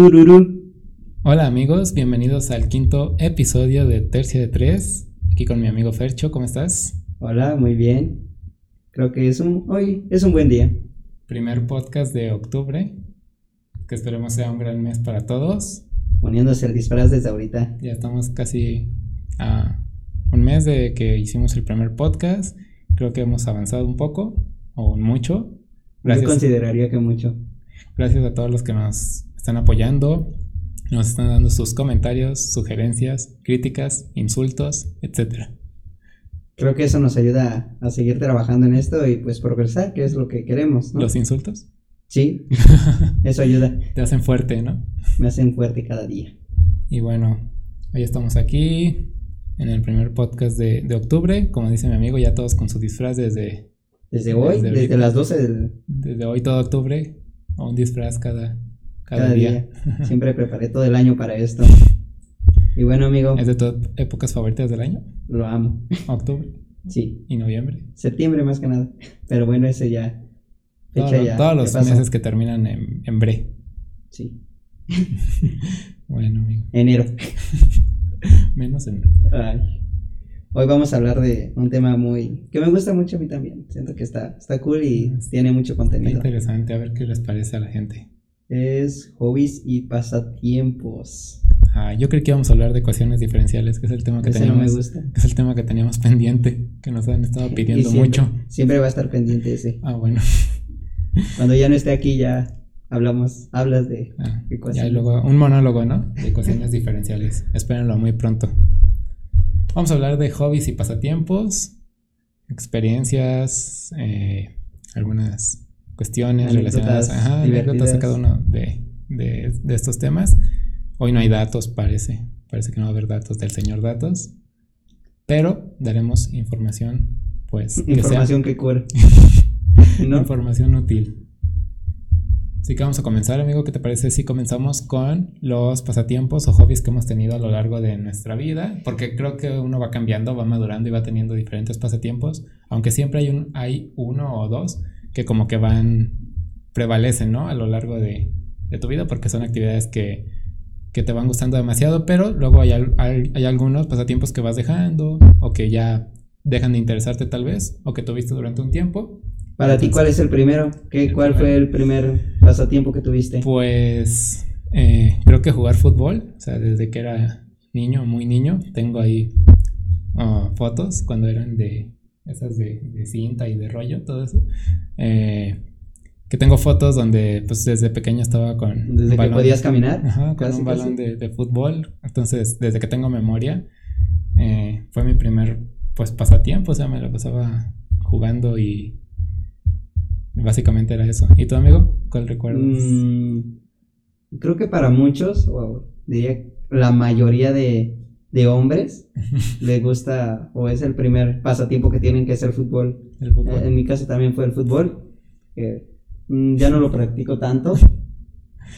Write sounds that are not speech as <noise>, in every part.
Tururú. Hola amigos, bienvenidos al quinto episodio de Tercia de Tres. Aquí con mi amigo Fercho, ¿cómo estás? Hola, muy bien. Creo que es un, hoy es un buen día. Primer podcast de octubre, que esperemos sea un gran mes para todos. Poniéndose el disfraz desde ahorita. Ya estamos casi a un mes de que hicimos el primer podcast. Creo que hemos avanzado un poco, o mucho. Yo consideraría que mucho. Gracias a todos los que nos están apoyando, nos están dando sus comentarios, sugerencias, críticas, insultos, etcétera. Creo que eso nos ayuda a, seguir trabajando en esto y pues progresar, que es lo que queremos, ¿no? ¿Los insultos? Sí, <laughs> eso ayuda. Te hacen fuerte, ¿no? Me hacen fuerte cada día. Y bueno, hoy estamos aquí en el primer podcast de, octubre, como dice mi amigo, ya todos con su disfraz desde... Desde hoy, desde, las 12 del... Desde hoy todo octubre, un disfraz cada, cada, día. <laughs> Siempre preparé todo el año para esto. Y bueno, amigo. ¿Es de tus épocas favoritas del año? Lo amo. ¿Octubre? Sí. ¿Y noviembre? Septiembre más que nada. Pero bueno, ese ya. Fecha ya todos los meses que terminan en, en bre. Sí. <laughs> bueno, amigo. Enero. <laughs> Menos enero. Ay. Hoy vamos a hablar de un tema muy que me gusta mucho a mí también. Siento que está, está cool y tiene mucho contenido. interesante, a ver qué les parece a la gente es hobbies y pasatiempos. Ah, yo creo que íbamos a hablar de ecuaciones diferenciales, que es el tema que teníamos. es el tema que teníamos pendiente, que nos han estado <laughs> pidiendo mucho. Siempre va a estar pendiente ese. Ah, bueno. <laughs> Cuando ya no esté aquí ya hablamos, hablas de ah, ecuaciones. Ya luego un monólogo, ¿no? De ecuaciones diferenciales. Espérenlo muy pronto. Vamos a hablar de hobbies y pasatiempos, experiencias, eh, algunas cuestiones relacionadas ajá, anécdotas a cada uno de, de, de, estos temas. Hoy no hay datos, parece. Parece que no va a haber datos del señor datos. Pero daremos información, pues. Información que, cura. <laughs> Información útil. Así que vamos a comenzar, amigo. ¿Qué te parece si comenzamos con los pasatiempos o hobbies que hemos tenido a lo largo de nuestra vida? Porque creo que uno va cambiando, va madurando y va teniendo diferentes pasatiempos. Aunque siempre hay, un, hay uno o dos que como que van, prevalecen, ¿no? A lo largo de, tu vida, porque son actividades que, que, te van gustando demasiado, pero luego hay, hay, algunos pasatiempos que vas dejando o que ya dejan de interesarte tal vez, o que tuviste durante un tiempo. Para ti, ¿cuál es el primero? ¿Qué, ¿Cuál fue el primer pasatiempo que tuviste? Pues eh, creo que jugar fútbol, o sea, desde que era niño, muy niño, tengo ahí ah, fotos cuando eran de esas de, cinta y de rollo, todo eso. Eh, que tengo fotos donde pues desde pequeño estaba con... ¿Desde que podías caminar? <laughs> Ajá, con un balón de, fútbol. Entonces, desde que tengo memoria, eh, fue mi primer pues pasatiempo, o sea, me lo pasaba jugando y básicamente era eso. ¿Y tu amigo? ¿Cuál recuerdas? Mm, creo que para muchos, o diría la mayoría de, de hombres le gusta o es el primer pasatiempo que tienen que es el fútbol. Eh, en mi caso también fue el fútbol. Mm, ya no lo practico tanto. <laughs>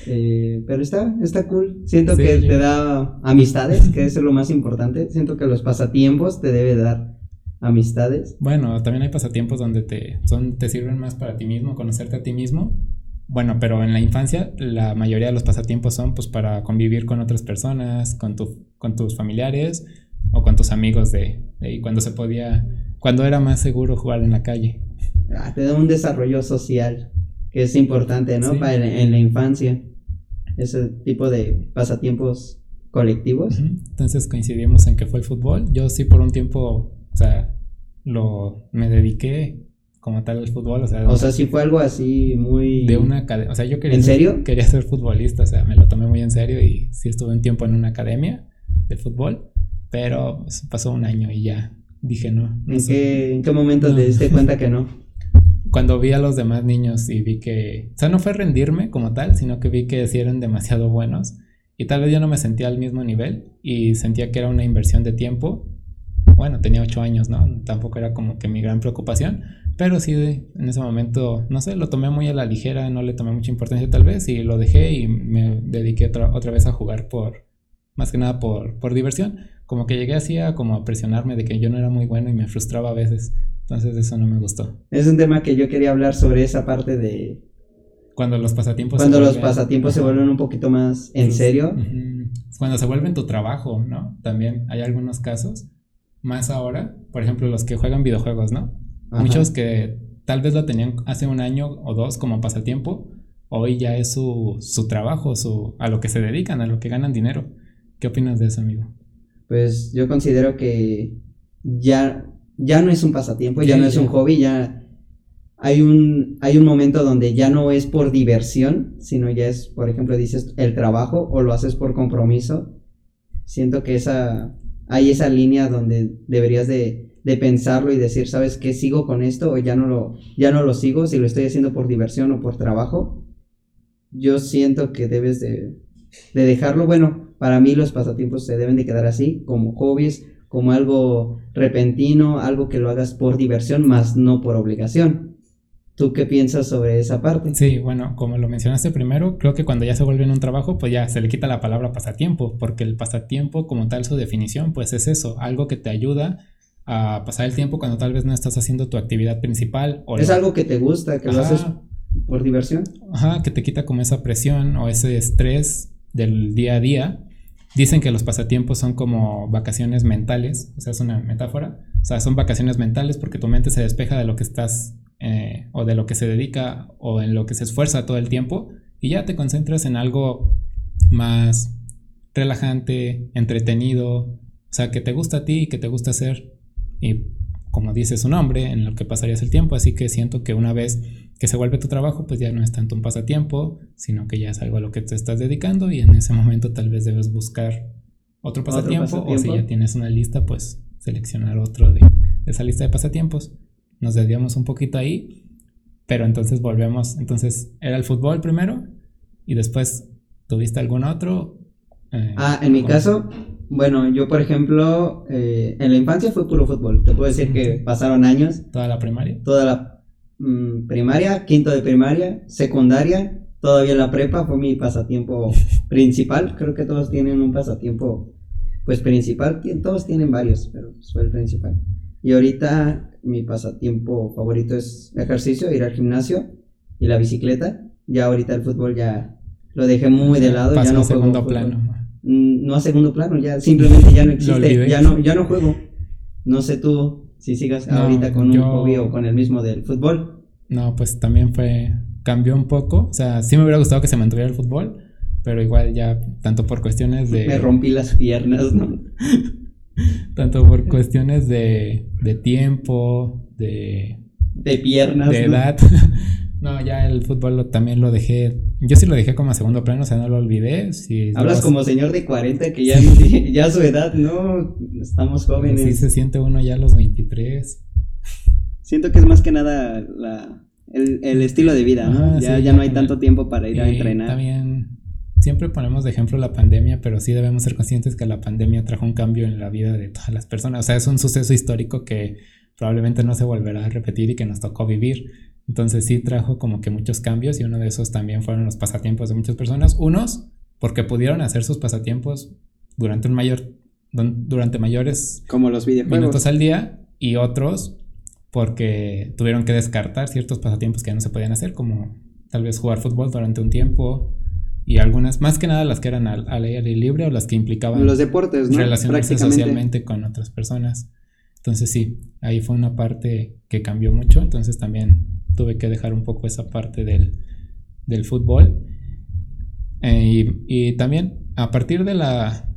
Eh, pero está, está cool. Siento que te da amistades, que es lo más importante. Siento que los pasatiempos te debe dar amistades. Bueno, también hay pasatiempos donde te, son, te sirven más para ti mismo, conocerte a ti mismo bueno, pero en la infancia la mayoría de los pasatiempos son pues para convivir con otras personas, con, tu, con tus familiares o con tus amigos de, de cuando se podía, cuando era más seguro jugar en la calle. Ah, te da un desarrollo social que es importante, ¿no? Para en, la infancia. Ese tipo de pasatiempos colectivos. Entonces coincidimos en que fue el fútbol. Yo sí por un tiempo, o sea, lo me dediqué como tal el fútbol, o sea... O sea, sí fue algo así muy... De una academia, o sea, yo quería... ¿En serio? quería ser futbolista, o sea, me lo tomé muy en serio y sí estuve un tiempo en una academia de fútbol, pero pues, pasó un año y ya dije no. ¿En, qué, ¿En, qué, momento te diste <laughs> cuenta que no? Cuando vi a los demás niños y vi que... O sea, no fue rendirme como tal, sino que vi que sí eran demasiado buenos y tal vez yo no me sentía al mismo nivel y sentía que era una inversión de tiempo. Bueno, tenía ocho años, ¿no? Tampoco era como que mi gran preocupación pero sí, en ese momento, no sé, lo tomé muy a la ligera, no le tomé mucha importancia tal vez y lo dejé y me dediqué otra, otra vez a jugar por, más que nada por, por diversión. Como que llegué así a como a presionarme de que yo no era muy bueno y me frustraba a veces. Entonces eso no me gustó. Es un tema que yo quería hablar sobre esa parte de Cuando los pasatiempos Cuando los pasatiempos se vuelven un poquito más en serio. Cuando se vuelven tu trabajo, ¿no? También hay algunos casos. Más ahora, por ejemplo, los que juegan videojuegos, ¿no? Muchos que tal vez lo tenían hace un año o dos como pasatiempo, hoy ya es su, su trabajo, su, a lo que se dedican, a lo que ganan dinero. ¿Qué opinas de eso, amigo? Pues yo considero que ya, ya no es un pasatiempo, ya no es un hobby, ya hay un, hay un momento donde ya no es por diversión, sino ya es, por ejemplo, dices el trabajo o lo haces por compromiso. Siento que esa, hay esa línea donde deberías de de pensarlo y decir, ¿sabes qué? ¿Sigo con esto o ya no lo, ya no lo sigo? Si lo estoy haciendo por diversión o por trabajo. Yo siento que debes de, de dejarlo. Bueno, para mí los pasatiempos se deben de quedar así, como hobbies, como algo repentino, algo que lo hagas por diversión, más no por obligación. ¿Tú qué piensas sobre esa parte? Sí, bueno, como lo mencionaste primero, creo que cuando ya se vuelve en un trabajo, pues ya se le quita la palabra pasatiempo, porque el pasatiempo como tal su definición, pues es eso, algo que te ayuda a pasar el tiempo cuando tal vez no estás haciendo tu actividad principal. O es algo que te gusta, que lo haces por diversión. Ajá, que te quita como esa presión o ese estrés del día a día. Dicen que los pasatiempos son como vacaciones mentales, o sea, es una metáfora. O sea, son vacaciones mentales porque tu mente se despeja de lo que estás eh, o de lo que se dedica o en lo que se esfuerza todo el tiempo y ya te concentras en algo más relajante, entretenido, o sea, que te gusta a ti y que te gusta hacer y como dice su nombre, en lo que pasarías el tiempo, así que siento que una vez que se vuelve tu trabajo, pues ya no es tanto un pasatiempo, sino que ya es algo a lo que te estás dedicando y en ese momento tal vez debes buscar otro pasatiempo, o si ya tienes una lista, pues seleccionar otro de, esa lista de pasatiempos. Nos desviamos un poquito ahí, pero entonces volvemos, entonces era el fútbol primero y después tuviste algún otro. Eh, ah, en mi caso, bueno, yo por ejemplo, eh, en la infancia fue puro fútbol. Te puedo decir que pasaron años. ¿Toda la primaria? Toda la mm, primaria, quinto de primaria, secundaria, todavía la prepa fue mi pasatiempo <laughs> principal. Creo que todos tienen un pasatiempo, pues principal. Todos tienen varios, pero fue el principal. Y ahorita mi pasatiempo favorito es ejercicio, ir al gimnasio y la bicicleta. Ya ahorita el fútbol ya lo dejé muy de lado. ya no segundo plano. Mm, no a segundo plano, ya simplemente ya no <laughs> existe, ya no, ya no juego. No sé tú si sigas ahorita con un hobby o con el mismo del fútbol. No, pues también fue, cambió un poco, o sea, sí me hubiera gustado que se mantuviera el fútbol, pero igual ya, tanto por cuestiones de... Me rompí las piernas, ¿no? <laughs> tanto por cuestiones de, de tiempo, de... De piernas. De edad. <laughs> No, ya el fútbol también lo dejé. Yo sí lo dejé como a segundo plano, o sea, no lo olvidé. Si Hablas como señor de 40 que ya, ya su edad, no, estamos jóvenes. Sí, se siente uno ya a los 23. Siento que es más que nada la, el, estilo de vida, ¿no? ya, ya no hay tanto tiempo para ir a entrenar. También siempre ponemos de ejemplo la pandemia, pero sí debemos ser conscientes que la pandemia trajo un cambio en la vida de todas las personas. O sea, es un suceso histórico que probablemente no se volverá a repetir y que nos tocó vivir. Entonces sí trajo como que muchos cambios y uno de esos también fueron los pasatiempos de muchas personas. Unos porque pudieron hacer sus pasatiempos durante un mayor durante mayores como los videojuegos minutos al día y otros porque tuvieron que descartar ciertos pasatiempos que ya no se podían hacer como tal vez jugar fútbol durante un tiempo y algunas más que nada las que eran al, al aire libre o las que implicaban los deportes ¿no? relacionarse socialmente con otras personas entonces sí ahí fue una parte que cambió mucho entonces también tuve que dejar un poco esa parte del, fútbol. Eh, y, también a partir de la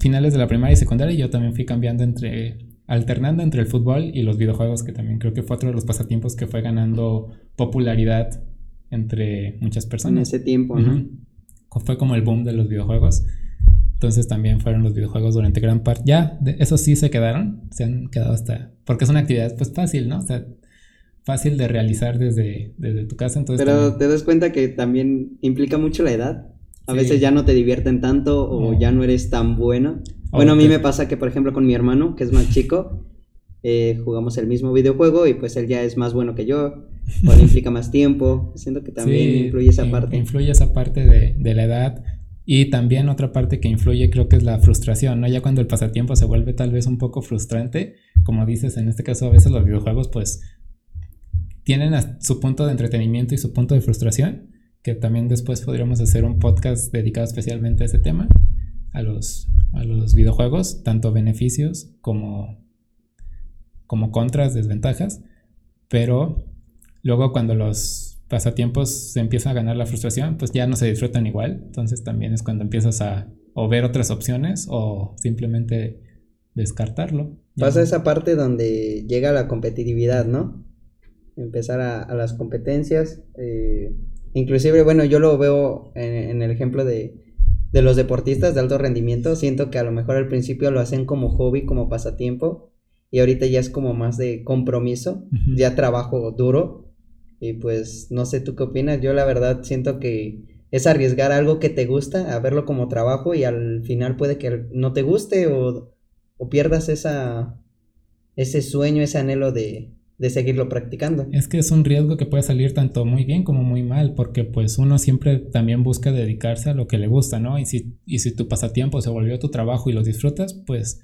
finales de la primaria y secundaria yo también fui cambiando entre alternando entre el fútbol y los videojuegos que también creo que fue otro de los pasatiempos que fue ganando popularidad entre muchas personas. En ese tiempo, ¿no? Fue como el boom de los videojuegos. Entonces también fueron los videojuegos durante gran parte. Ya, de, esos sí se quedaron, se han quedado hasta... Porque es una actividad pues fácil, ¿no? O sea, fácil de realizar desde, desde tu casa. Entonces Pero te das cuenta que también implica mucho la edad. A veces ya no te divierten tanto o ya no eres tan bueno. Bueno, a mí me pasa que, por ejemplo, con mi hermano, que es más chico, eh, jugamos el mismo videojuego y pues él ya es más bueno que yo, le <laughs> implica más tiempo. Siento que también influye esa parte. Influye esa parte de, de, la edad. Y también otra parte que influye creo que es la frustración, ¿no? Ya cuando el pasatiempo se vuelve tal vez un poco frustrante, como dices, en este caso a veces los videojuegos pues tienen su punto de entretenimiento y su punto de frustración. que también después podríamos hacer un podcast dedicado especialmente a ese tema, a los, a los videojuegos, tanto beneficios como, como contras, desventajas, pero luego cuando los pasatiempos se empieza a ganar la frustración, pues ya no se disfrutan igual, entonces también es cuando empiezas a o ver otras opciones o simplemente descartarlo. Pasa esa parte donde llega la competitividad, ¿no? Empezar a, las competencias. Eh, Inclusive, bueno, yo lo veo en, el ejemplo de, los deportistas de alto rendimiento. Siento que a lo mejor al principio lo hacen como hobby, como pasatiempo. Y ahorita ya es como más de compromiso, ya trabajo duro. Y pues no sé tú qué opinas. Yo la verdad siento que es arriesgar algo que te gusta a verlo como trabajo y al final puede que no te guste o, o pierdas esa, ese sueño, ese anhelo de, de seguirlo practicando. Es que es un riesgo que puede salir tanto muy bien como muy mal, porque pues uno siempre también busca dedicarse a lo que le gusta, ¿no? Y si, y si tu pasatiempo se volvió tu trabajo y lo disfrutas, pues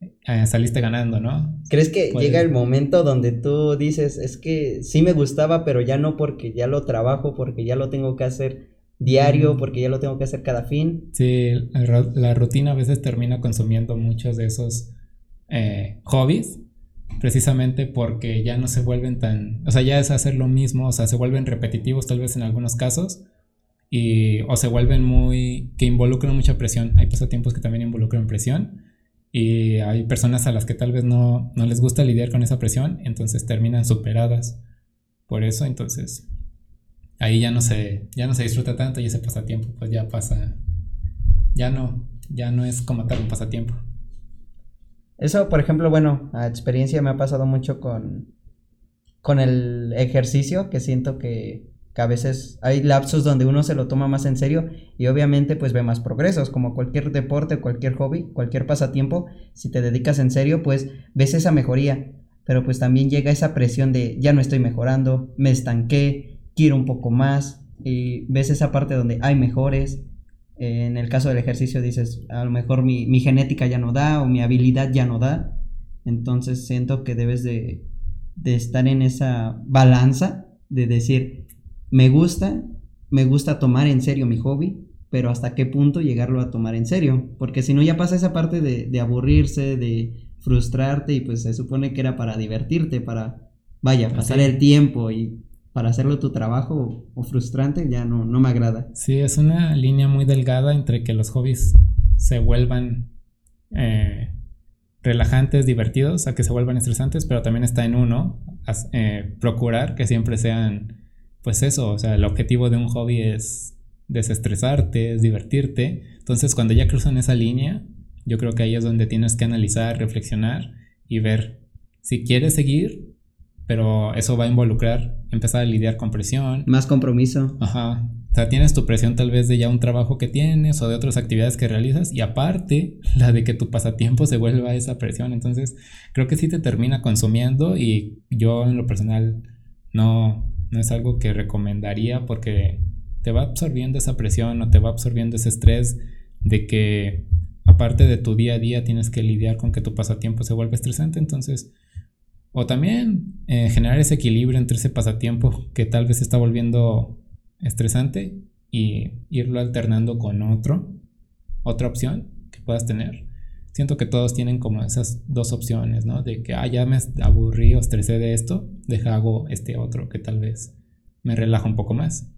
eh, saliste ganando, ¿no? ¿Crees que llega el momento donde tú dices, es que sí me gustaba, pero ya no porque ya lo trabajo, porque ya lo tengo que hacer diario, porque ya lo tengo que hacer cada fin? Sí, la, rutina a veces termina consumiendo muchos de esos eh, hobbies precisamente porque ya no se vuelven tan, o sea, ya es hacer lo mismo, o sea, se vuelven repetitivos tal vez en algunos casos y o se vuelven muy que involucran mucha presión. Hay pasatiempos que también involucran presión y hay personas a las que tal vez no, no les gusta lidiar con esa presión, entonces terminan superadas por eso, entonces ahí ya no se ya no se disfruta tanto y ese pasatiempo pues ya pasa ya no ya no es como tal un pasatiempo. Eso, por ejemplo, bueno, a experiencia me ha pasado mucho con, con el ejercicio, que siento que, a veces hay lapsos donde uno se lo toma más en serio y obviamente pues ve más progresos, como cualquier deporte, cualquier hobby, cualquier pasatiempo, si te dedicas en serio, pues ves esa mejoría, pero pues también llega esa presión de ya no estoy mejorando, me estanqué, quiero un poco más, y ves esa parte donde hay mejores, en el caso del ejercicio dices, a lo mejor mi, genética ya no da o mi habilidad ya no da. Entonces siento que debes de, estar en esa balanza de decir, me gusta, me gusta tomar en serio mi hobby, pero hasta qué punto llegarlo a tomar en serio. Porque si no ya pasa esa parte de, aburrirse, de frustrarte y pues se supone que era para divertirte, para, vaya, pasar el tiempo y para hacerlo tu trabajo o, frustrante ya no, no me agrada. Sí, es una línea muy delgada entre que los hobbies se vuelvan eh, relajantes, divertidos, a que se vuelvan estresantes, pero también está en uno eh, procurar que siempre sean, pues eso, o sea, el objetivo de un hobby es desestresarte, es divertirte. Entonces, cuando ya cruzan esa línea, yo creo que ahí es donde tienes que analizar, reflexionar y ver si quieres seguir pero eso va a involucrar empezar a lidiar con presión. Más compromiso. Ajá. O sea, tienes tu presión tal vez de ya un trabajo que tienes o de otras actividades que realizas y aparte <laughs> la de que tu pasatiempo se vuelva esa presión. Entonces, creo que sí te termina consumiendo y yo en lo personal no, no es algo que recomendaría porque te va absorbiendo esa presión o te va absorbiendo ese estrés de que aparte de tu día a día tienes que lidiar con que tu pasatiempo se vuelva estresante. Entonces, o también eh, generar ese equilibrio entre ese pasatiempo que tal vez está volviendo estresante y irlo alternando con otro, otra opción que puedas tener. Siento que todos tienen como esas dos opciones, ¿no? De que, ah, ya me aburrí o estresé de esto, deja hago este otro que tal vez me relaja un poco más.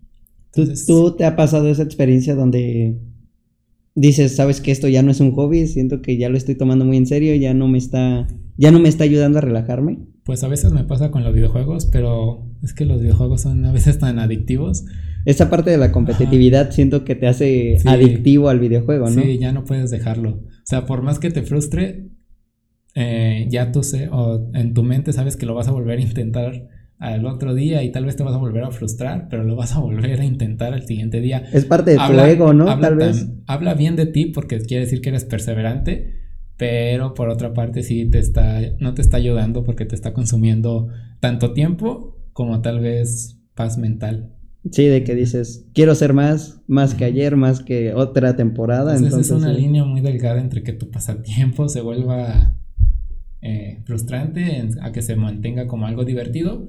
¿Tú, te ha pasado esa experiencia donde dices, sabes que esto ya no es un hobby, siento que ya lo estoy tomando muy en serio, ya no me está, ya no me está ayudando a relajarme? Pues a veces me pasa con los videojuegos, pero es que los videojuegos son a veces tan adictivos. Esa parte de la competitividad siento que te hace adictivo al videojuego, ¿no? Sí, ya no puedes dejarlo. O sea, por más que te frustre, eh, ya tú sé, o en tu mente sabes que lo vas a volver a intentar al otro día y tal vez te vas a volver a frustrar, pero lo vas a volver a intentar al siguiente día. Es parte de tu ego, ¿no? tal vez. habla bien de ti porque quiere decir que eres perseverante, pero por otra parte sí te está, no te está ayudando porque te está consumiendo tanto tiempo como tal vez paz mental. Sí, de que dices, quiero ser más, más que ayer, más que otra temporada. Entonces, es una línea muy delgada entre que tu pasatiempo se vuelva eh, frustrante, a que se mantenga como algo divertido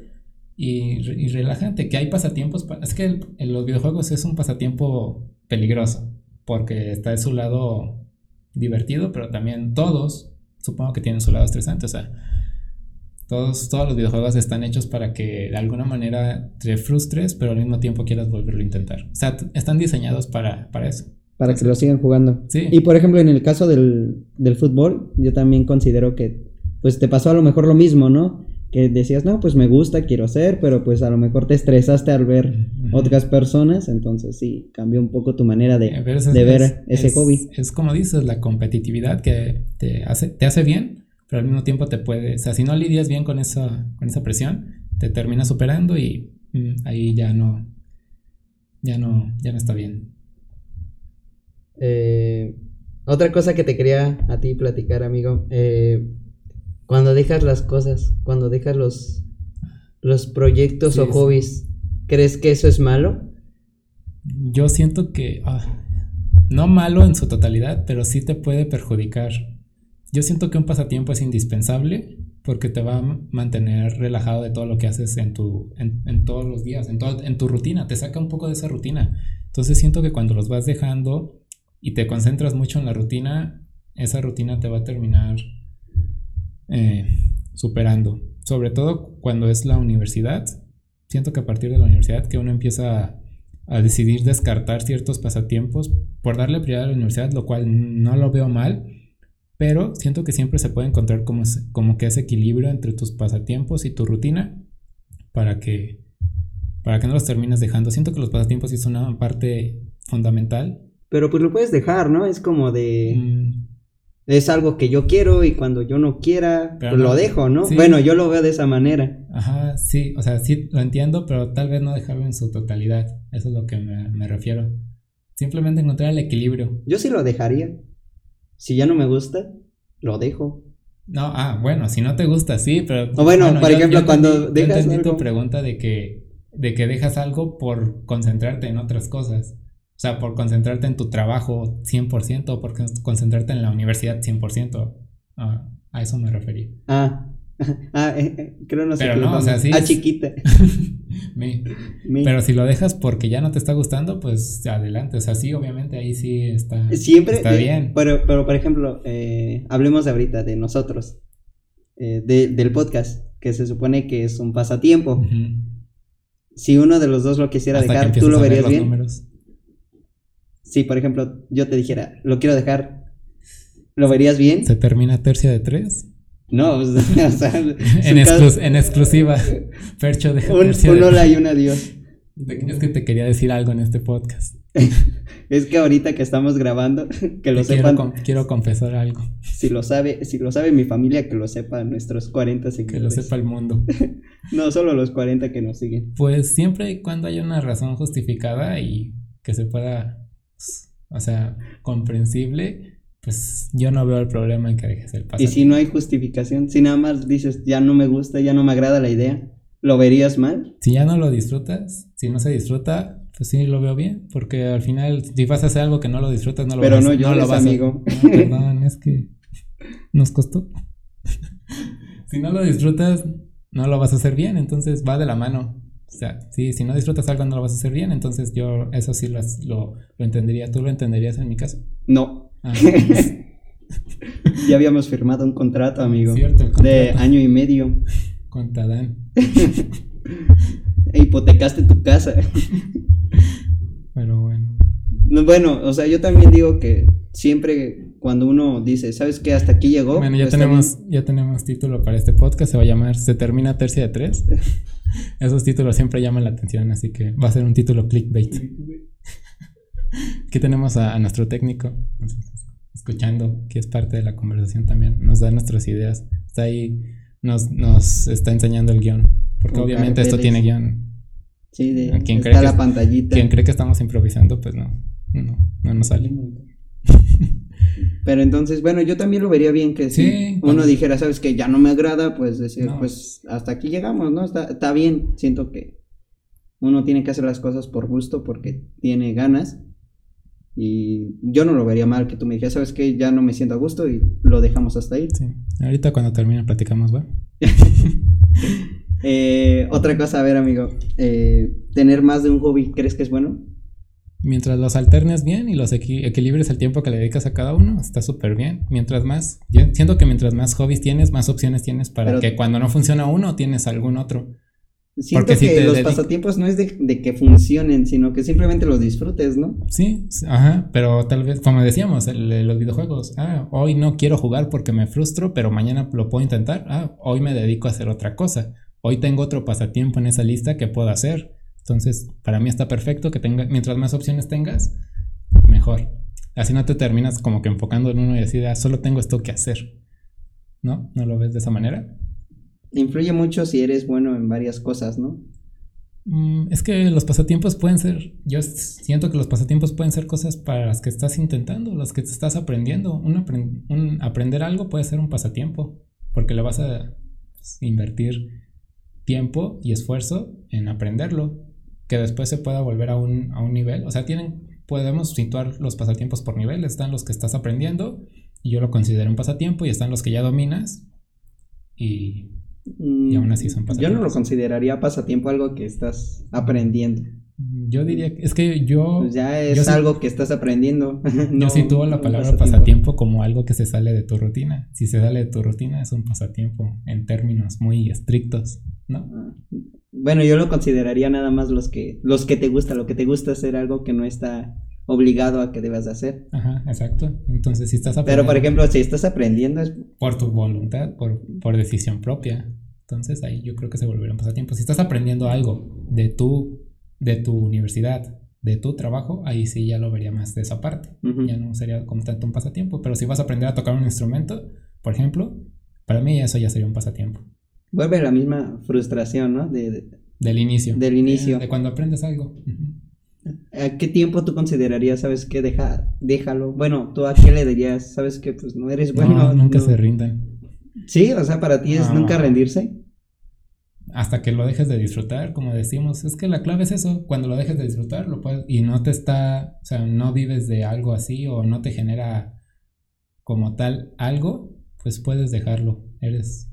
y, relajante, que hay pasatiempos, es que en los videojuegos es un pasatiempo peligroso, porque está de su lado divertido, pero también todos, supongo que tienen su lado estresante, o sea, todos, todos los videojuegos están hechos para que de alguna manera te frustres, pero al mismo tiempo quieras volverlo a intentar. O sea, están diseñados para, para eso. Para que lo sigan jugando. Sí. Y por ejemplo, en el caso del, del fútbol, yo también considero que pues te pasó a lo mejor lo mismo, ¿no? Que decías, no, pues me gusta, quiero ser, pero pues a lo mejor te estresaste al ver otras personas, entonces sí, cambió un poco tu manera de, de ver ese hobby. Es como dices, la competitividad que te hace, te hace bien, pero al mismo tiempo te puede, o sea, si no lidias bien con esa, con esa presión, te termina superando y mm, ahí ya no, ya no, ya no está bien. Eh, otra cosa que te quería a ti platicar, amigo, eh, cuando dejas las cosas, cuando dejas los, los proyectos o hobbies, ¿crees que eso es malo? Yo siento que, ah, no malo en su totalidad, pero sí te puede perjudicar yo siento que un pasatiempo es indispensable porque te va a mantener relajado de todo lo que haces en, tu, en, todos los días, en, en tu rutina, te saca un poco de esa rutina. Entonces siento que cuando los vas dejando y te concentras mucho en la rutina, esa rutina te va a terminar eh, superando. Sobre todo cuando es la universidad. Siento que a partir de la universidad que uno empieza a, a decidir descartar ciertos pasatiempos por darle prioridad a la universidad, lo cual no lo veo mal pero siento que siempre se puede encontrar como, como que ese equilibrio entre tus pasatiempos y tu rutina para que, para que no los termines dejando. Siento que los pasatiempos sí son una parte fundamental. Pero pues lo puedes dejar, ¿no? Es como de... Mm. Es algo que yo quiero y cuando yo no quiera, pues lo dejo, ¿no? Bueno, yo lo veo de esa manera. Ajá, sí, o sea, sí lo entiendo, pero tal vez no dejarlo en su totalidad. Eso es lo que me, me refiero. Simplemente encontrar el equilibrio. Yo sí lo dejaría. Si ya no me gusta, lo dejo. No, ah, bueno, si no te gusta, sí, pero. O bueno, por ejemplo, cuando dejas. Yo tu pregunta de que, de que dejas algo por concentrarte en otras cosas. O sea, por concentrarte en tu trabajo 100% o por concentrarte en la universidad 100%. Ah, a eso me refería. Ah, <laughs> ah, eh, eh, creo no sé. Pero no, o sea, sí. Ah, chiquita. <laughs> Pero si lo dejas porque ya no te está gustando, pues adelante. O sea, sí, obviamente ahí sí está, Siempre, está bien. Pero, pero, por ejemplo, eh, hablemos ahorita de nosotros, del podcast, que se supone que es un pasatiempo. Si uno de los dos lo quisiera dejar, ¿tú lo verías bien? Números. Si, por ejemplo, yo te dijera, lo quiero dejar, ¿lo verías bien? ¿Se termina tercia de tres? No, <laughs> o sea, <laughs> en, exclusiva. Percho de un, un hola y un adiós. Es que te quería decir algo en este podcast. <laughs> es que ahorita que estamos grabando, que lo sepan. Quiero, quiero, confesar algo. Si lo sabe, si lo sabe mi familia, que lo sepa nuestros 40 seguidores. Que lo sepa el mundo. no, solo los 40 que nos siguen. Pues siempre y cuando haya una razón justificada y que se pueda, o sea, comprensible, pues yo no veo el problema en que dejes el pasatiempo. Y si no hay justificación, si nada más dices, ya no me gusta, ya no me agrada la idea, ¿lo verías mal? Si ya no lo disfrutas, si no se disfruta, pues sí lo veo bien, porque al final, si vas a hacer algo que no lo disfrutas, no lo Pero vas, no, yo no lo vas amigo. A... No, perdón, es que nos costó. <laughs> si no lo disfrutas, no lo vas a hacer bien, entonces va de la mano. O sea, sí, si no disfrutas algo no lo vas a hacer bien, entonces yo eso sí lo, lo, lo entendería. ¿Tú lo entenderías en mi caso? No. <laughs> Ya habíamos firmado un contrato, amigo. De año y medio. Con Tadán. <laughs> hipotecaste tu casa. Pero bueno. bueno, o sea, yo también digo que siempre cuando uno dice, ¿sabes qué? Hasta aquí llegó. Bueno, ya tenemos, ya tenemos título para este podcast, se va a llamar Se termina tercia de tres. <laughs> Esos títulos siempre llaman la atención, así que va a ser un título clickbait. Aquí tenemos a, nuestro técnico escuchando, que es parte de la conversación también. Nos da nuestras ideas. Está ahí, nos, nos está enseñando el guion. Porque obviamente esto tiene guion. Sí, de, ¿Quién está cree la pantallita. Quien cree que estamos improvisando, pues no, no, no nos sale. <laughs> Pero entonces, bueno, yo también lo vería bien que si uno dijera, sabes que ya no me agrada, pues decir, pues hasta aquí llegamos, ¿no? Está, está bien, siento que uno tiene que hacer las cosas por gusto porque tiene ganas y yo no lo vería mal que tú me dijeras, ¿sabes qué? Ya no me siento a gusto y lo dejamos hasta ahí. Sí. Ahorita cuando termine platicamos, ¿va? <laughs> Eh, otra cosa, a ver, amigo. Eh, ¿Tener más de un hobby crees que es bueno? Mientras los alternes bien y los equilibres el tiempo que le dedicas a cada uno, está súper bien. Mientras más, yo siento que mientras más hobbies tienes, más opciones tienes para que cuando no funciona uno, tienes algún otro. Siento que los pasatiempos no es de, que funcionen, sino que simplemente los disfrutes, ¿no? Sí, ajá, pero tal vez, como decíamos, los videojuegos, ah, hoy no quiero jugar porque me frustro, pero mañana lo puedo intentar, ah, hoy me dedico a hacer otra cosa, hoy tengo otro pasatiempo en esa lista que puedo hacer, entonces para mí está perfecto que tenga, mientras más opciones tengas, mejor. Así no te terminas como que enfocando en uno y decir, ah, solo tengo esto que hacer, ¿no? ¿No lo ves de esa manera? Influye mucho si eres bueno en varias cosas, ¿no? Mm, es que los pasatiempos pueden ser, yo siento que los pasatiempos pueden ser cosas para las que estás intentando, las que te estás aprendiendo. Un, aprender algo puede ser un pasatiempo, porque le vas a invertir tiempo y esfuerzo en aprenderlo, que después se pueda volver a un, a un nivel. O sea, tienen, podemos situar los pasatiempos por nivel. Están los que estás aprendiendo, y yo lo considero un pasatiempo, y están los que ya dominas, y y aún así son pasatiempos. Yo no lo consideraría pasatiempo algo que estás aprendiendo. Yo diría que es que yo. Pues ya es algo que estás aprendiendo. <laughs> yo sitúo la palabra pasatiempo. como algo que se sale de tu rutina. Si se sale de tu rutina es un pasatiempo en términos muy estrictos, ¿no? Ah, bueno, yo lo consideraría nada más los que, los que te gusta, lo que te gusta hacer algo que no está obligado a que debas hacer. Ajá, exacto. Entonces, si estás aprendiendo... Pero, por ejemplo, si estás aprendiendo es... Por tu voluntad, por, por decisión propia. Entonces, ahí yo creo que se volverá un pasatiempo. Si estás aprendiendo algo de tu, de tu universidad, de tu trabajo, ahí sí ya lo vería más de esa parte. Ya no sería como tanto un pasatiempo. Pero si vas a aprender a tocar un instrumento, por ejemplo, para mí eso ya sería un pasatiempo. Vuelve a la misma frustración, ¿no? De, del inicio. Del inicio. De, cuando aprendes algo. ¿A qué tiempo tú considerarías, sabes qué, deja, déjalo? Bueno, ¿tú a qué le dirías, sabes que pues no eres bueno? No, nunca se rindan. Sí, o sea, para ti es nunca rendirse. Hasta que lo dejes de disfrutar, como decimos, es que la clave es eso, cuando lo dejes de disfrutar, lo puedes, y no te está, o sea, no vives de algo así o no te genera como tal algo, pues puedes dejarlo. Eres.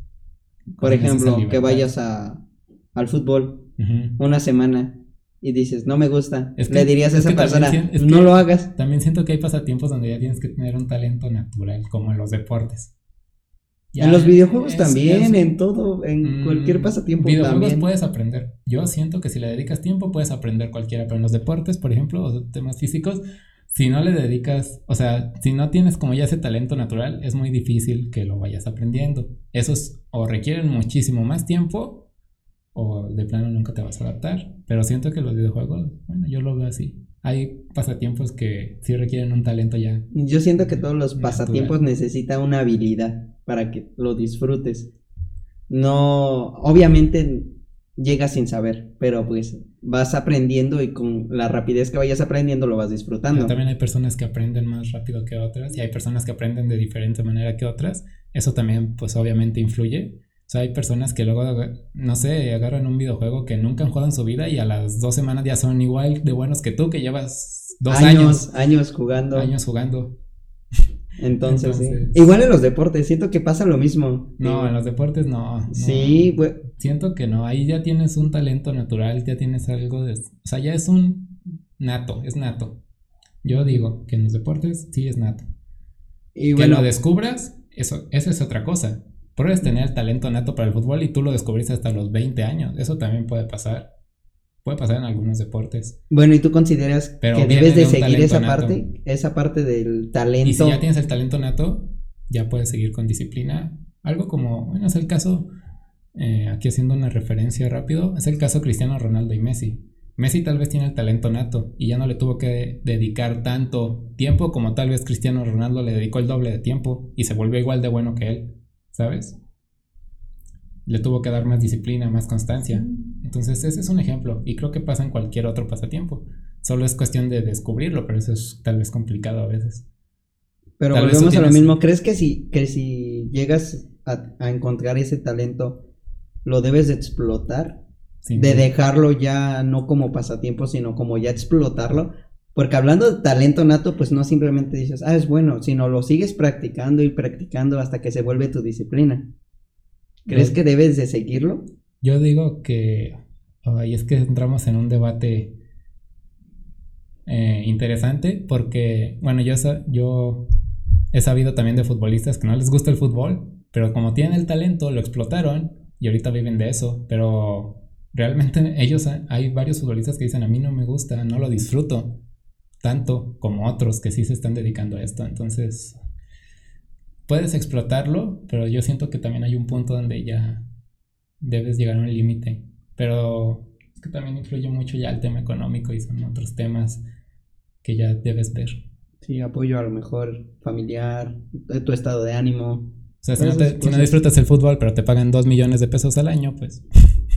Por ejemplo, que vayas a, al fútbol una semana y dices, no me gusta, le dirías a esa persona, no lo hagas. También siento que hay pasatiempos donde ya tienes que tener un talento natural, como en los deportes. en los videojuegos también, en todo, en mm, cualquier pasatiempo videojuegos puedes aprender. Yo siento que si le dedicas tiempo puedes aprender cualquiera, pero en los deportes, por ejemplo, o temas físicos, si no le dedicas, o sea, si no tienes como ya ese talento natural, es muy difícil que lo vayas aprendiendo. Esos o requieren muchísimo más tiempo o de plano nunca te vas a adaptar. Pero siento que los videojuegos, bueno, yo lo veo así. Hay pasatiempos que sí requieren un talento ya. Yo siento que todos los pasatiempos necesitan una habilidad para que lo disfrutes. No, obviamente llegas sin saber, pero pues vas aprendiendo y con la rapidez que vayas aprendiendo lo vas disfrutando. también hay personas que aprenden más rápido que otras y hay personas que aprenden de diferente manera que otras. Eso también pues obviamente influye o sea, hay personas que luego, no sé, agarran un videojuego que nunca han jugado en su vida y a las dos semanas ya son igual de buenos que tú, que llevas dos años. Años, jugando. Años jugando. <laughs> Entonces, sí. Igual en los deportes, siento que pasa lo mismo. No, en los deportes no. Sí, pues. Siento que no, ahí ya tienes un talento natural, ya tienes algo de... O sea, ya es un nato, es nato. Yo digo que en los deportes sí es nato. Y que lo descubras, eso, eso es otra cosa. Puedes tener el talento nato para el fútbol y tú lo descubriste hasta los 20 años. Eso también puede pasar. Puede pasar en algunos deportes. Bueno, ¿y tú consideras que debes de, seguir esa parte? Esa parte del talento. Y si ya tienes el talento nato, ya puedes seguir con disciplina. Algo como, bueno, es el caso, eh, aquí haciendo una referencia rápido, es el caso Cristiano Ronaldo y Messi. Messi tal vez tiene el talento nato y ya no le tuvo que dedicar tanto tiempo como tal vez Cristiano Ronaldo le dedicó el doble de tiempo y se volvió igual de bueno que él. ¿Sabes? Le tuvo que dar más disciplina, más constancia. Entonces ese es un ejemplo y creo que pasa en cualquier otro pasatiempo. Solo es cuestión de descubrirlo, pero eso es tal vez complicado a veces. Pero volvemos a lo mismo. ¿Crees que si, que si llegas a, encontrar ese talento, lo debes de explotar? de dejarlo ya no como pasatiempo, sino como ya explotarlo. Porque hablando de talento nato, pues no simplemente dices, ah, es bueno, sino lo sigues practicando y practicando hasta que se vuelve tu disciplina. ¿Crees que debes de seguirlo? Yo digo que, y es que entramos en un debate eh, interesante porque, bueno, yo, yo he sabido también de futbolistas que no les gusta el fútbol, pero como tienen el talento, lo explotaron y ahorita viven de eso, pero realmente <laughs> ellos, hay varios futbolistas que dicen, a mí no me gusta, no lo disfruto tanto como otros que sí se están dedicando a esto, entonces puedes explotarlo, pero yo siento que también hay un punto donde ya debes llegar a un límite, pero es que también influye mucho ya el tema económico y son otros temas que ya debes ver. Sí, apoyo a lo mejor familiar, tu estado de ánimo. O sea, si, no, si no, disfrutas el fútbol, pero te pagan dos millones de pesos al año, pues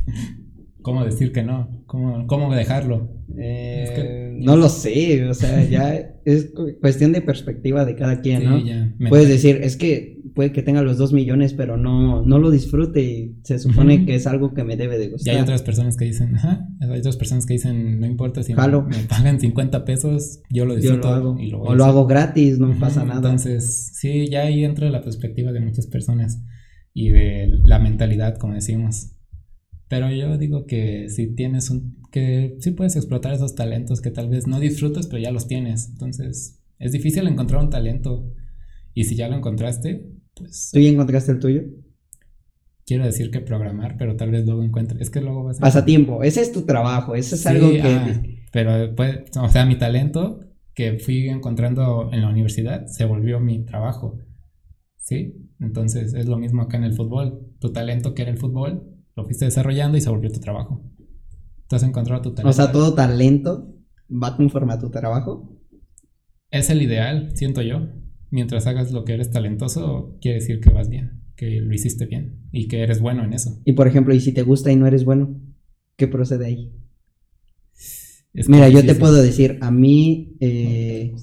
<laughs> ¿Cómo decir que no? ¿Cómo, cómo dejarlo? Eh, no lo sé, o sea, <laughs> ya es cuestión de perspectiva de cada quien, ¿no? Puedes decir, es que puede que tenga los dos millones, pero no, no lo disfrute y se supone que es algo que me debe de gustar. Y hay otras personas que dicen, ajá, hay otras personas que dicen, no importa si me, pagan 50 pesos, yo lo disfruto. lo hago. o lo hago gratis, no pasa nada. Entonces, sí, ya ahí entra la perspectiva de muchas personas y de la mentalidad, como decimos. Pero yo digo que si tienes un, que sí puedes explotar esos talentos que tal vez no disfrutas, pero ya los tienes. Entonces, es difícil encontrar un talento. Y si ya lo encontraste, pues... ¿Tú ya encontraste el tuyo? Quiero decir que programar, pero tal vez luego encuentres. Es que luego vas a... Pasatiempo, ese es tu trabajo, ese es algo que... Ah, pero pues, o sea, mi talento que fui encontrando en la universidad se volvió mi trabajo. ¿Sí? Entonces es lo mismo acá en el fútbol. Tu talento que era el fútbol lo fuiste desarrollando y se volvió tu trabajo. Tú has encontrado tu talento. O sea, todo talento va conforme a tu trabajo. Es el ideal, siento yo. Mientras hagas lo que eres talentoso, quiere decir que vas bien, que lo hiciste bien y que eres bueno en eso. Y por ejemplo, ¿y si te gusta y no eres bueno? ¿Qué procede ahí? Mira, yo te puedo decir, a mí eh,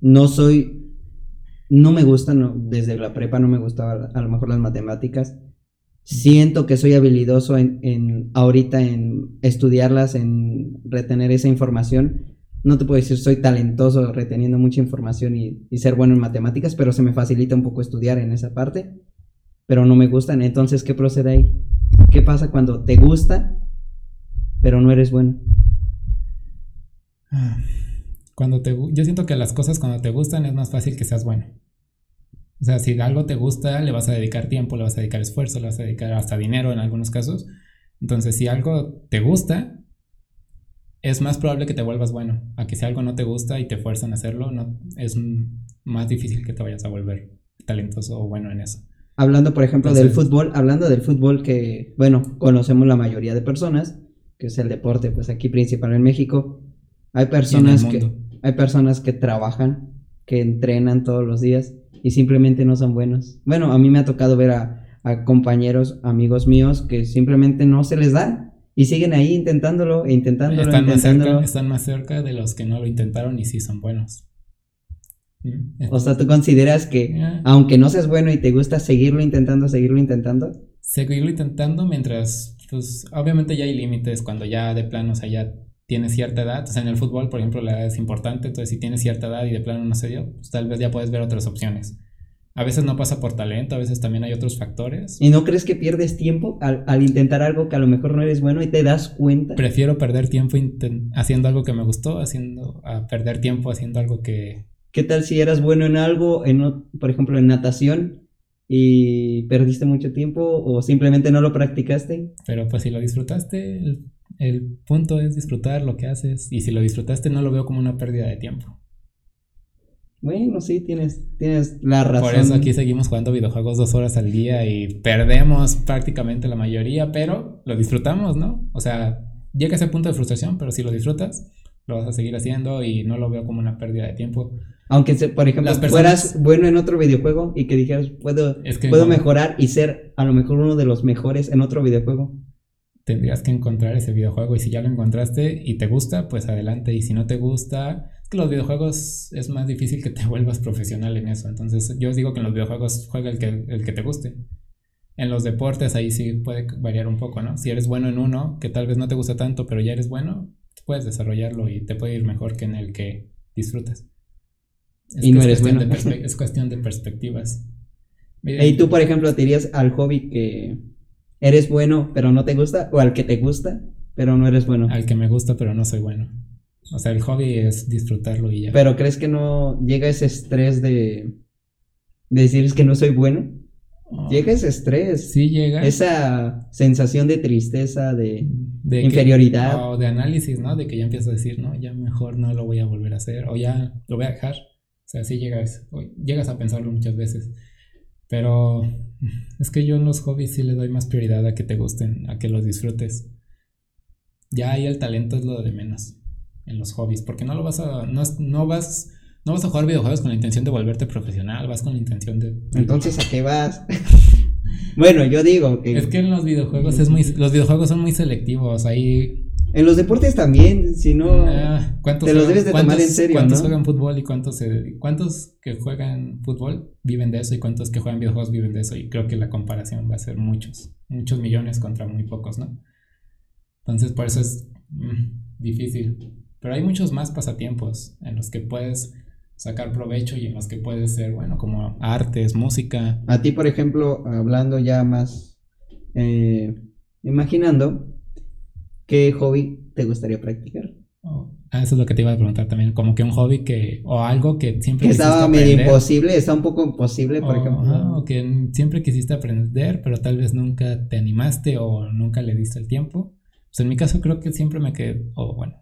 no soy, no me gustan, desde la prepa no me gustaba a lo mejor las matemáticas siento que soy habilidoso en, en, ahorita en estudiarlas, en retener esa información. No te puedo decir soy talentoso reteniendo mucha información y, y, ser bueno en matemáticas, pero se me facilita un poco estudiar en esa parte, pero no me gustan. Entonces, ¿qué procede ahí? ¿Qué pasa cuando te gusta, pero no eres bueno? Ah, cuando te, yo siento que las cosas cuando te gustan es más fácil que seas bueno. O sea, si algo te gusta, le vas a dedicar tiempo, le vas a dedicar esfuerzo, le vas a dedicar hasta dinero en algunos casos. Entonces, si algo te gusta, es más probable que te vuelvas bueno. A que si algo no te gusta y te fuerzan a hacerlo, no, es más difícil que te vayas a volver talentoso o bueno en eso. Hablando, por ejemplo, del fútbol, hablando del fútbol que, bueno, conocemos la mayoría de personas, que es el deporte, pues aquí principal en México, hay personas que hay personas que trabajan, que entrenan todos los días y simplemente no son buenos. Bueno, a mí me ha tocado ver a, compañeros, amigos míos, que simplemente no se les da y siguen ahí intentándolo e intentándolo. Están, Más cerca, están más cerca de los que no lo intentaron y sí son buenos. Mm, o sea, ¿tú consideras que aunque no seas bueno y te gusta seguirlo intentando, seguirlo intentando? Seguirlo intentando mientras, pues obviamente ya hay límites cuando ya de plano, o sea, ya tienes cierta edad, o sea, en el fútbol, por ejemplo, la edad es importante, entonces si tienes cierta edad y de plano no se dio, pues tal vez ya puedes ver otras opciones. A veces no pasa por talento, a veces también hay otros factores. ¿Y no crees que pierdes tiempo al, intentar algo que a lo mejor no eres bueno y te das cuenta? Prefiero perder tiempo haciendo algo que me gustó, haciendo, a perder tiempo haciendo algo que... ¿Qué tal si eras bueno en algo, en, por ejemplo, en natación, y perdiste mucho tiempo o simplemente no lo practicaste? Pero pues si lo disfrutaste, el punto es disfrutar lo que haces y si lo disfrutaste no lo veo como una pérdida de tiempo. Bueno, sí, tienes, tienes la razón. Por eso aquí seguimos jugando videojuegos dos horas al día y perdemos prácticamente la mayoría, pero lo disfrutamos, ¿no? O sea, llega a ese punto de frustración, pero si lo disfrutas, lo vas a seguir haciendo y no lo veo como una pérdida de tiempo. Aunque, por ejemplo, fueras bueno en otro videojuego y que dijeras, puedo, puedo mejorar y ser a lo mejor uno de los mejores en otro videojuego tendrías que encontrar ese videojuego y si ya lo encontraste y te gusta, pues adelante y si no te gusta, es que los videojuegos es más difícil que te <laughs> vuelvas profesional en eso, entonces yo os digo que en los videojuegos juega el que, el que te guste. En los deportes ahí sí puede variar un poco, ¿no? Si eres bueno en uno, que tal vez no te gusta tanto, pero ya eres bueno, puedes desarrollarlo y te puede ir mejor que en el que disfrutas. y no eres bueno. es cuestión de perspectivas. <laughs> y tú, por ejemplo, te irías al hobby que eres bueno pero no te gusta o al que te gusta pero no eres bueno. Al que me gusta pero no soy bueno. O sea, el hobby es disfrutarlo y ya. Pero ¿crees que no llega ese estrés de, de decir es que no soy bueno? Ah. llega ese estrés. Sí llega. Esa sensación de tristeza, de, inferioridad. o de análisis, ¿no? De que ya empiezas a decir, no, ya mejor no lo voy a volver a hacer o ya lo voy a dejar. O sea, sí llegas, llegas a pensarlo muchas veces. Pero es que yo en los hobbies sí le doy más prioridad a que te gusten, a que los disfrutes. Ya ahí el talento es lo de menos en los hobbies, porque no lo vas a, no, no vas, no vas a jugar videojuegos con la intención de volverte profesional, vas con la intención de... Entonces, ¿a qué vas? <laughs> bueno, yo digo que... Es que en los videojuegos es muy, los videojuegos son muy selectivos, ahí... En los deportes también, si no, ah, te los debes de tomar en serio, ¿Cuántos juegan fútbol y cuántos, se, cuántos que juegan fútbol viven de eso y cuántos que juegan videojuegos viven de eso? Y creo que la comparación va a ser muchos, muchos millones contra muy pocos, ¿no? Entonces, por eso es mm, difícil. Pero hay muchos más pasatiempos en los que puedes sacar provecho y en los que puedes ser, bueno, como artes, música. A ti, por ejemplo, hablando ya más, eh, imaginando, ¿qué hobby te gustaría practicar? Oh, ah, eso es lo que te iba a preguntar también, como que un hobby que, o algo que siempre... Que estaba medio imposible, está un poco imposible, por ejemplo. o que siempre quisiste aprender, pero tal vez nunca te animaste o nunca le diste el tiempo. Pues en mi caso creo que siempre me quedé, o bueno,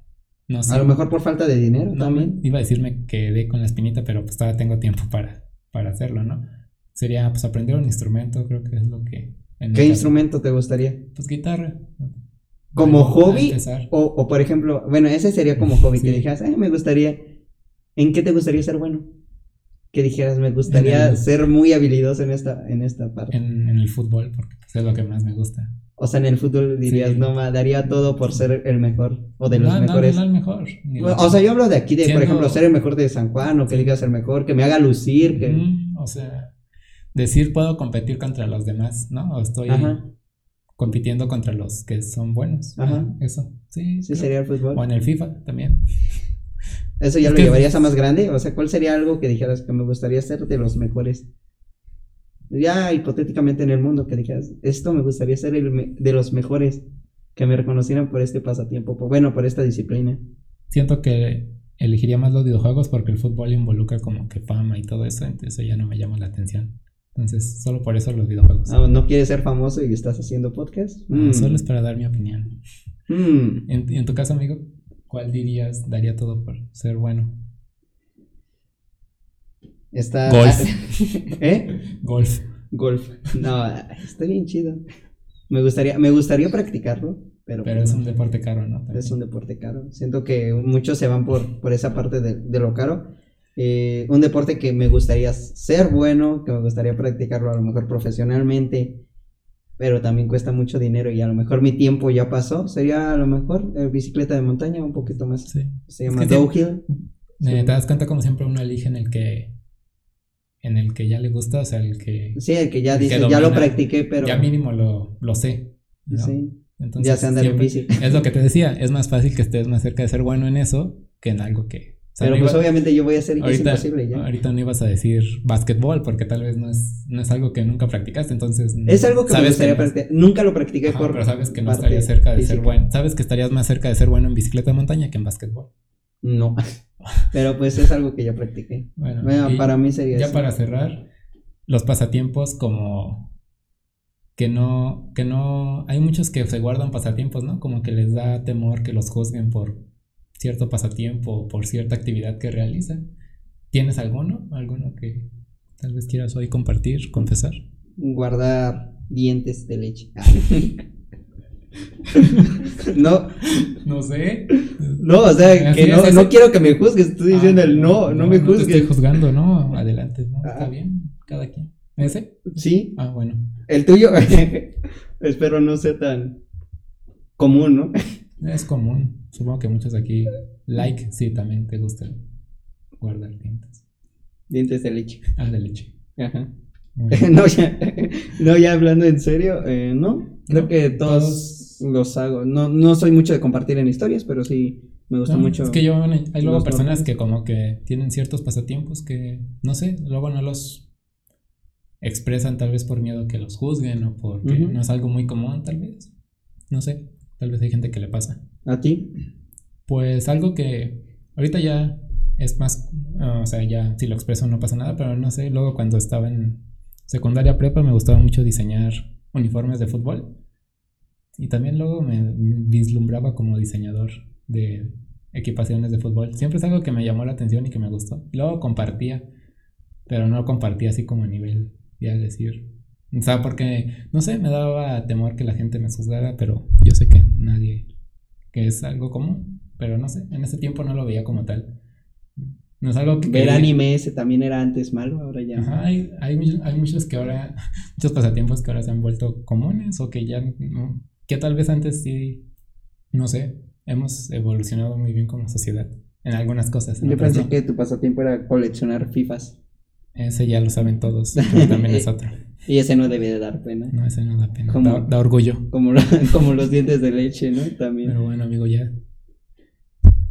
no sé. A lo mejor por falta de dinero también. Iba a decirme que quedé con la espinita, pero pues todavía tengo tiempo para, para hacerlo, ¿no? Sería pues aprender un instrumento, creo que es lo que... ¿Qué instrumento te gustaría? Pues guitarra. ¿Como hobby? O, o, por ejemplo, bueno, ese sería como hobby, que dijeras, me gustaría, ¿en qué te gustaría ser bueno? Que dijeras, me gustaría ser muy habilidoso en esta, en esta parte. En, en el fútbol, porque pues, es lo que más me gusta. O sea, en el fútbol dirías, no, ma, daría todo por ser el mejor o de los mejores. No, no, el mejor. o sea, yo hablo de aquí, de por ejemplo, ser el mejor de San Juan o que digas el mejor, que me haga lucir. Que... o sea, decir puedo competir contra los demás, ¿no? O estoy compitiendo contra los que son buenos. Ajá. Eso, sí. Sí, sería el fútbol. O en el FIFA también. <laughs> ¿Eso ya lo llevarías a más grande? O sea, ¿cuál sería algo que dijeras que me gustaría ser de los mejores? ya hipotéticamente en el mundo, que dijeras, esto me gustaría ser el de los mejores que me reconocieran por este pasatiempo, bueno, por esta disciplina. Siento que elegiría más los videojuegos porque el fútbol involucra como que fama y todo eso, entonces ya no me llama la atención. Entonces, solo por eso los videojuegos. Ah, ¿No quieres ser famoso y estás haciendo podcast? Ah, mm. Solo es para dar mi opinión. Mm. ¿En, en tu caso, amigo, ¿cuál dirías daría todo por ser bueno? Está. Golf. <laughs> ¿Eh? Golf. Golf. No, está bien chido. Me gustaría, me gustaría practicarlo, pero. Pero es un deporte caro, ¿no? Es un deporte caro. Siento que muchos se van por, por esa parte de, lo caro. Eh, un deporte que me gustaría ser bueno, que me gustaría practicarlo a lo mejor profesionalmente, pero también cuesta mucho dinero y a lo mejor mi tiempo ya pasó. Sería a lo mejor eh, bicicleta de montaña, un poquito más. Sí. Se llama downhill. Te das cuenta como siempre uno elige en el que en el que ya le gusta, o sea, el que... Sí, el que ya dice, ya lo practiqué, pero... Ya mínimo lo, lo sé. Sí. Entonces, ya se anda en bici. Es lo que te decía, es más fácil que estés más cerca de ser bueno en eso que en algo que... pero pues obviamente yo voy a hacer y ahorita, es imposible ya. Ahorita no ibas a decir básquetbol porque tal vez no es, no es algo que nunca practicaste, entonces... Es algo que me gustaría practicar. Nunca lo practiqué por... Pero sabes que no estarías cerca de ser bueno. Sabes que estarías más cerca de ser bueno en bicicleta de montaña que en básquetbol. No. <laughs> Pero pues es algo que yo practiqué. Bueno, para mí sería Ya para cerrar, los pasatiempos como que no, que no, hay muchos que se guardan pasatiempos, ¿no? Como que les da temor que los juzguen por cierto pasatiempo o por cierta actividad que realizan. ¿Tienes alguno? ¿Alguno que tal vez quieras hoy compartir, confesar? Guardar dientes de leche. <laughs> no. No sé. No, o sea, que no, no quiero que me juzgues. Estoy diciendo el no, no, me juzgues. estoy juzgando, ¿no? Adelante, ¿no? Está bien, cada quien. ¿Ese? Sí. Ah, bueno. El tuyo, <laughs> espero no sea tan común, ¿no? Es común. Supongo que muchos aquí, like, sí, también te gusta guardar dientes. Dientes de leche. Ah, de leche. Ajá. <laughs> no, ya, no, ya hablando en serio, eh, no. Creo que todos, los hago. No, no soy mucho de compartir en historias, pero sí me gusta mucho. Es que yo, hay luego personas que como que tienen ciertos pasatiempos que, no sé, luego no los expresan tal vez por miedo que los juzguen o porque no es algo muy común, tal vez. No sé, tal vez hay gente que le pasa. ¿A ti? Pues algo que ahorita ya es más, o sea, ya si lo expreso no pasa nada, pero no sé, luego cuando estaba en secundaria prepa me gustaba mucho diseñar uniformes de fútbol y también luego me vislumbraba como diseñador de equipaciones de fútbol. Siempre es algo que me llamó la atención y que me gustó. Luego compartía, pero no compartía así como a nivel, ya decir. O sea, porque, no sé, me daba temor que la gente me juzgara, pero yo sé que nadie, que es algo común, pero no sé, en ese tiempo no lo veía como tal. No es algo que... Ver anime ese también era antes malo, ahora ya. Ajá, hay, hay, muchos, hay muchos que ahora, <laughs> muchos pasatiempos que ahora se han vuelto comunes o que ya, no, que tal vez antes sí, no sé, hemos evolucionado muy bien como sociedad en algunas cosas. Yo pensé que tu pasatiempo era coleccionar FIFAs. Ese ya lo saben todos, <laughs> pero también es otro. Y ese no debe de dar pena. No, ese no da pena. da, orgullo. Como, <laughs> como los dientes de leche, ¿no? También. Pero bueno, amigo, ya.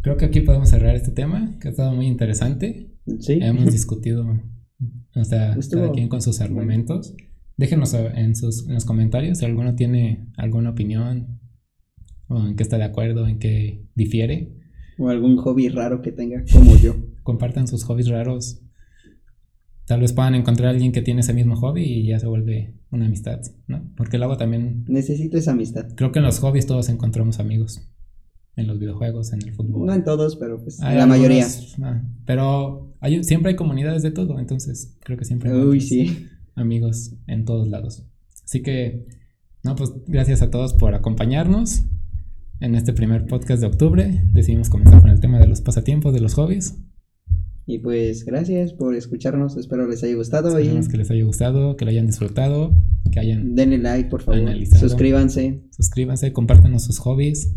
Creo que aquí podemos cerrar este tema, que ha estado muy interesante. Sí. Hemos <laughs> discutido, o sea, cada quien con sus argumentos. Déjenos en, sus, en los comentarios si alguno tiene alguna opinión, o en qué está de acuerdo, en qué difiere. O algún hobby raro que tenga, como yo. Compartan sus hobbies raros. Tal vez puedan encontrar a alguien que tiene ese mismo hobby y ya se vuelve una amistad, ¿no? Porque luego también... Necesito esa amistad. Creo que en los hobbies todos encontramos amigos. En los videojuegos, en el fútbol. No en todos, pero pues en la mayoría. Ah, pero hay, siempre hay comunidades de todo, entonces creo que siempre hay Uy, sí. amigos en todos lados. Así que, no, pues gracias a todos por acompañarnos en este primer podcast de octubre. Decidimos comenzar con el tema de los pasatiempos, de los hobbies. Y pues gracias por escucharnos, espero les haya gustado. Esperemos que les haya gustado, que lo hayan disfrutado, que hayan... Denle like, por favor. Suscríbanse. Suscríbanse, compártanos sus hobbies.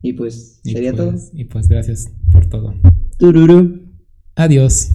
Y pues sería todo. Pues, y pues gracias por todo. Tururu. Adiós.